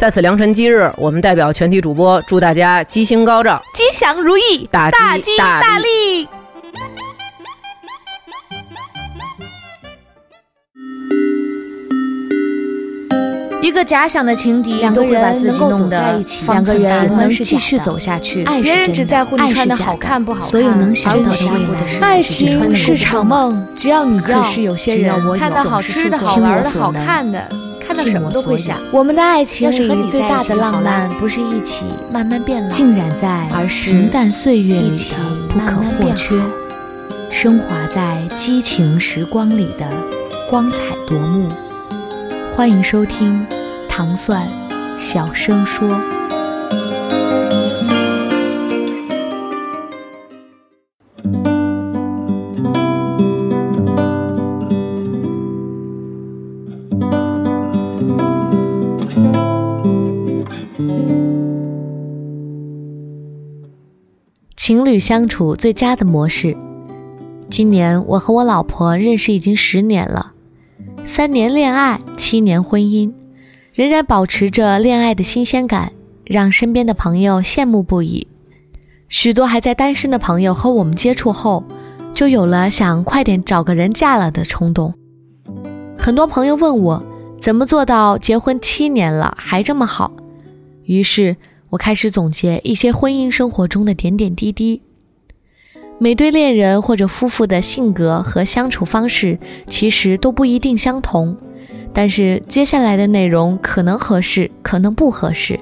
在此良辰吉日，我们代表全体主播祝大家吉星高照、吉祥如意、大吉大利。一个假想的情敌，两个人能够走在一起，两个人能继续走下去。别人只在乎你穿的好看不好看，所有能想到的未来。爱情是场梦，只要你要。可是有些人看到好吃的好玩的好看的。看到什么都会想。我们的爱情里最大的浪漫，不是一起慢慢变老，浸染在而是平淡岁月里的不可或缺，升华在激情时光里的光彩夺目。欢迎收听糖蒜小声说。情侣相处最佳的模式。今年我和我老婆认识已经十年了，三年恋爱，七年婚姻，仍然保持着恋爱的新鲜感，让身边的朋友羡慕不已。许多还在单身的朋友和我们接触后，就有了想快点找个人嫁了的冲动。很多朋友问我，怎么做到结婚七年了还这么好？于是。我开始总结一些婚姻生活中的点点滴滴。每对恋人或者夫妇的性格和相处方式其实都不一定相同，但是接下来的内容可能合适，可能不合适。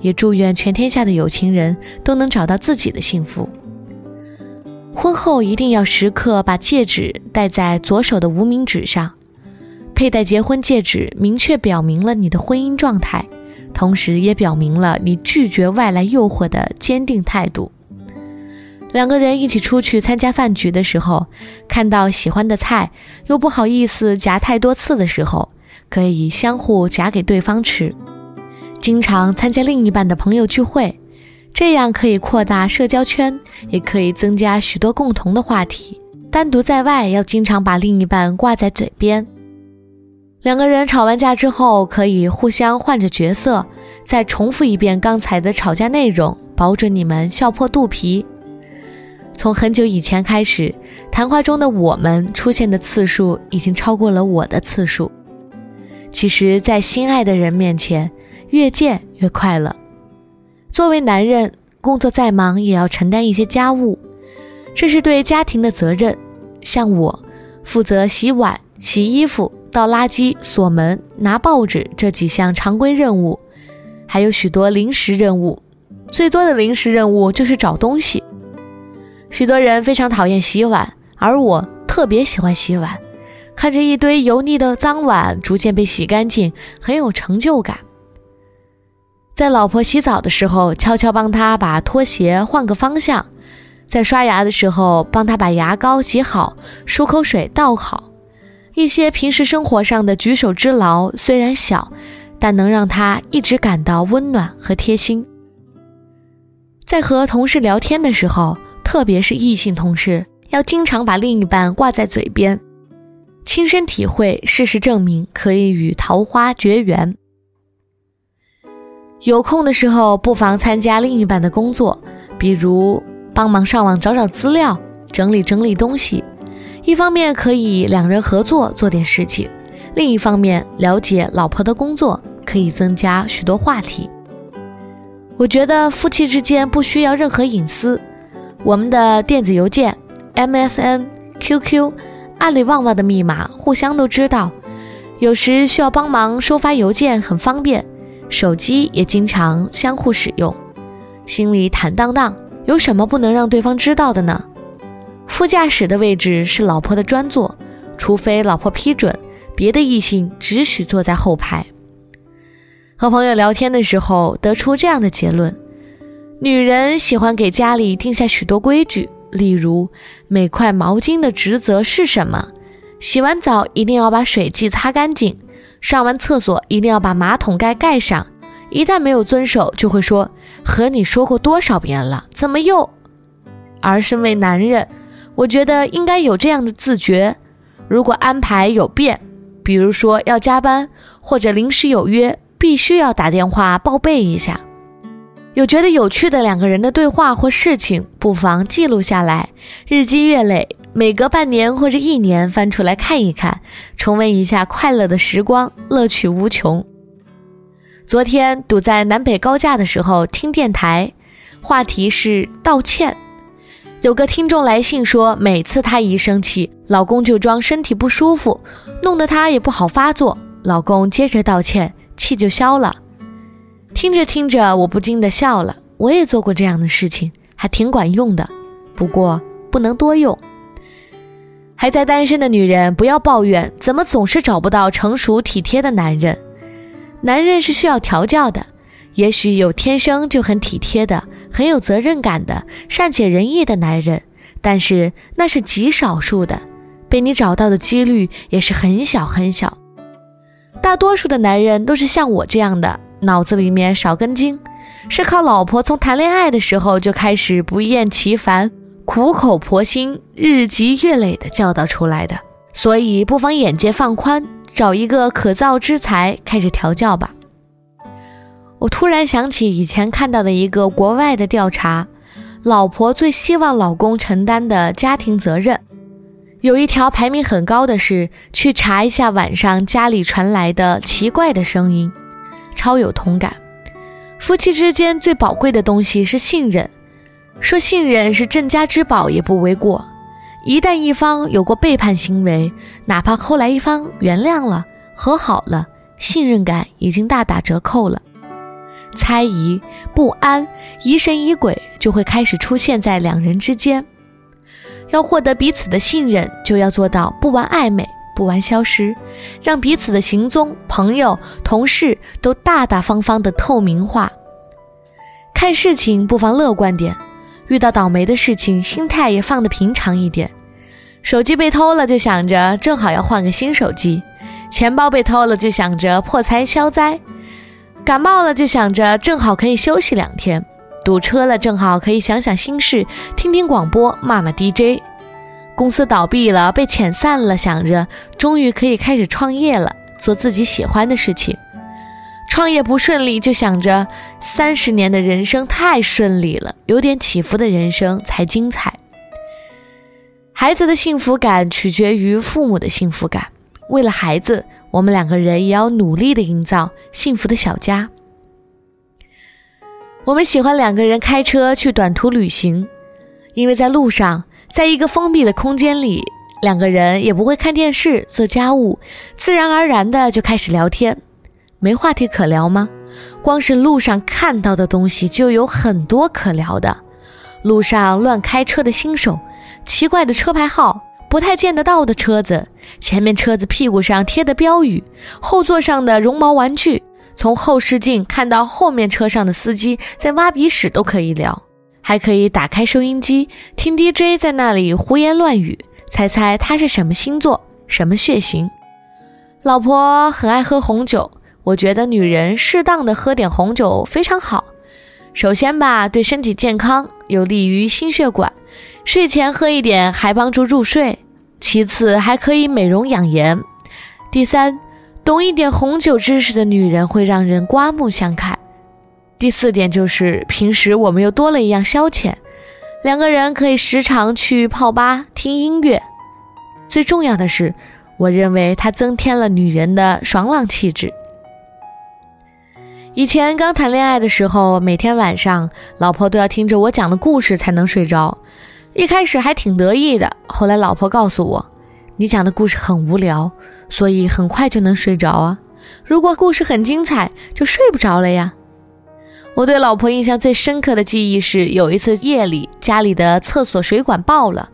也祝愿全天下的有情人都能找到自己的幸福。婚后一定要时刻把戒指戴在左手的无名指上，佩戴结婚戒指，明确表明了你的婚姻状态。同时也表明了你拒绝外来诱惑的坚定态度。两个人一起出去参加饭局的时候，看到喜欢的菜又不好意思夹太多次的时候，可以相互夹给对方吃。经常参加另一半的朋友聚会，这样可以扩大社交圈，也可以增加许多共同的话题。单独在外要经常把另一半挂在嘴边。两个人吵完架之后，可以互相换着角色，再重复一遍刚才的吵架内容，保准你们笑破肚皮。从很久以前开始，谈话中的我们出现的次数已经超过了我的次数。其实，在心爱的人面前，越见越快乐。作为男人，工作再忙也要承担一些家务，这是对家庭的责任。像我，负责洗碗、洗衣服。倒垃圾、锁门、拿报纸这几项常规任务，还有许多临时任务。最多的临时任务就是找东西。许多人非常讨厌洗碗，而我特别喜欢洗碗。看着一堆油腻的脏碗逐渐被洗干净，很有成就感。在老婆洗澡的时候，悄悄帮她把拖鞋换个方向；在刷牙的时候，帮她把牙膏挤好，漱口水倒好。一些平时生活上的举手之劳虽然小，但能让他一直感到温暖和贴心。在和同事聊天的时候，特别是异性同事，要经常把另一半挂在嘴边。亲身体会，事实证明可以与桃花绝缘。有空的时候，不妨参加另一半的工作，比如帮忙上网找找资料，整理整理东西。一方面可以两人合作做点事情，另一方面了解老婆的工作可以增加许多话题。我觉得夫妻之间不需要任何隐私，我们的电子邮件、MSN、QQ、阿里旺旺的密码互相都知道，有时需要帮忙收发邮件很方便，手机也经常相互使用，心里坦荡荡，有什么不能让对方知道的呢？副驾驶的位置是老婆的专座，除非老婆批准，别的异性只许坐在后排。和朋友聊天的时候，得出这样的结论：女人喜欢给家里定下许多规矩，例如每块毛巾的职责是什么，洗完澡一定要把水迹擦干净，上完厕所一定要把马桶盖盖上。一旦没有遵守，就会说：“和你说过多少遍了，怎么又？”而身为男人，我觉得应该有这样的自觉：如果安排有变，比如说要加班或者临时有约，必须要打电话报备一下。有觉得有趣的两个人的对话或事情，不妨记录下来，日积月累，每隔半年或者一年翻出来看一看，重温一下快乐的时光，乐趣无穷。昨天堵在南北高架的时候听电台，话题是道歉。有个听众来信说，每次她一生气，老公就装身体不舒服，弄得她也不好发作。老公接着道歉，气就消了。听着听着，我不禁的笑了。我也做过这样的事情，还挺管用的。不过不能多用。还在单身的女人不要抱怨，怎么总是找不到成熟体贴的男人。男人是需要调教的，也许有天生就很体贴的、很有责任感的、善解人意的男人，但是那是极少数的，被你找到的几率也是很小很小。大多数的男人都是像我这样的，脑子里面少根筋，是靠老婆从谈恋爱的时候就开始不厌其烦、苦口婆心、日积月累的教导出来的，所以不妨眼界放宽。找一个可造之才开始调教吧。我突然想起以前看到的一个国外的调查，老婆最希望老公承担的家庭责任，有一条排名很高的是去查一下晚上家里传来的奇怪的声音，超有同感。夫妻之间最宝贵的东西是信任，说信任是镇家之宝也不为过。一旦一方有过背叛行为，哪怕后来一方原谅了、和好了，信任感已经大打折扣了。猜疑、不安、疑神疑鬼就会开始出现在两人之间。要获得彼此的信任，就要做到不玩暧昧、不玩消失，让彼此的行踪、朋友、同事都大大方方的透明化。看事情不妨乐观点。遇到倒霉的事情，心态也放得平常一点。手机被偷了，就想着正好要换个新手机；钱包被偷了，就想着破财消灾；感冒了，就想着正好可以休息两天；堵车了，正好可以想想心事，听听广播，骂骂 DJ；公司倒闭了，被遣散了，想着终于可以开始创业了，做自己喜欢的事情。创业不顺利，就想着三十年的人生太顺利了，有点起伏的人生才精彩。孩子的幸福感取决于父母的幸福感。为了孩子，我们两个人也要努力的营造幸福的小家。我们喜欢两个人开车去短途旅行，因为在路上，在一个封闭的空间里，两个人也不会看电视、做家务，自然而然的就开始聊天。没话题可聊吗？光是路上看到的东西就有很多可聊的。路上乱开车的新手，奇怪的车牌号，不太见得到的车子，前面车子屁股上贴的标语，后座上的绒毛玩具，从后视镜看到后面车上的司机在挖鼻屎都可以聊。还可以打开收音机听 DJ 在那里胡言乱语，猜猜他是什么星座，什么血型。老婆很爱喝红酒。我觉得女人适当的喝点红酒非常好。首先吧，对身体健康，有利于心血管。睡前喝一点还帮助入睡。其次还可以美容养颜。第三，懂一点红酒知识的女人会让人刮目相看。第四点就是平时我们又多了一样消遣，两个人可以时常去泡吧听音乐。最重要的是，我认为它增添了女人的爽朗气质。以前刚谈恋爱的时候，每天晚上老婆都要听着我讲的故事才能睡着。一开始还挺得意的，后来老婆告诉我：“你讲的故事很无聊，所以很快就能睡着啊。如果故事很精彩，就睡不着了呀。”我对老婆印象最深刻的记忆是，有一次夜里家里的厕所水管爆了，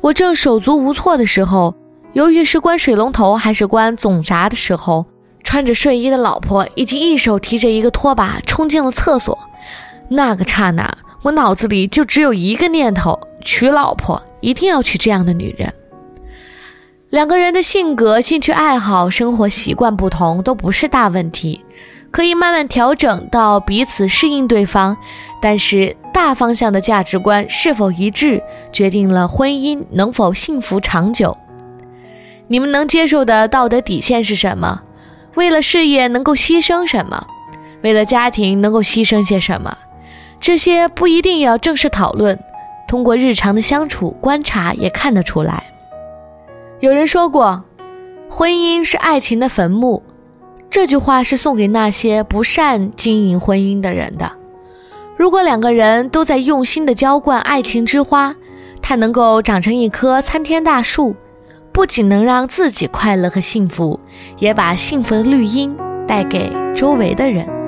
我正手足无措的时候，由于是关水龙头还是关总闸的时候。穿着睡衣的老婆已经一手提着一个拖把冲进了厕所，那个刹那，我脑子里就只有一个念头：娶老婆，一定要娶这样的女人。两个人的性格、兴趣爱好、生活习惯不同，都不是大问题，可以慢慢调整到彼此适应对方。但是大方向的价值观是否一致，决定了婚姻能否幸福长久。你们能接受的道德底线是什么？为了事业能够牺牲什么？为了家庭能够牺牲些什么？这些不一定要正式讨论，通过日常的相处观察也看得出来。有人说过，婚姻是爱情的坟墓，这句话是送给那些不善经营婚姻的人的。如果两个人都在用心的浇灌爱情之花，它能够长成一棵参天大树，不仅能让自己快乐和幸福，也把幸福的绿荫带给周围的人。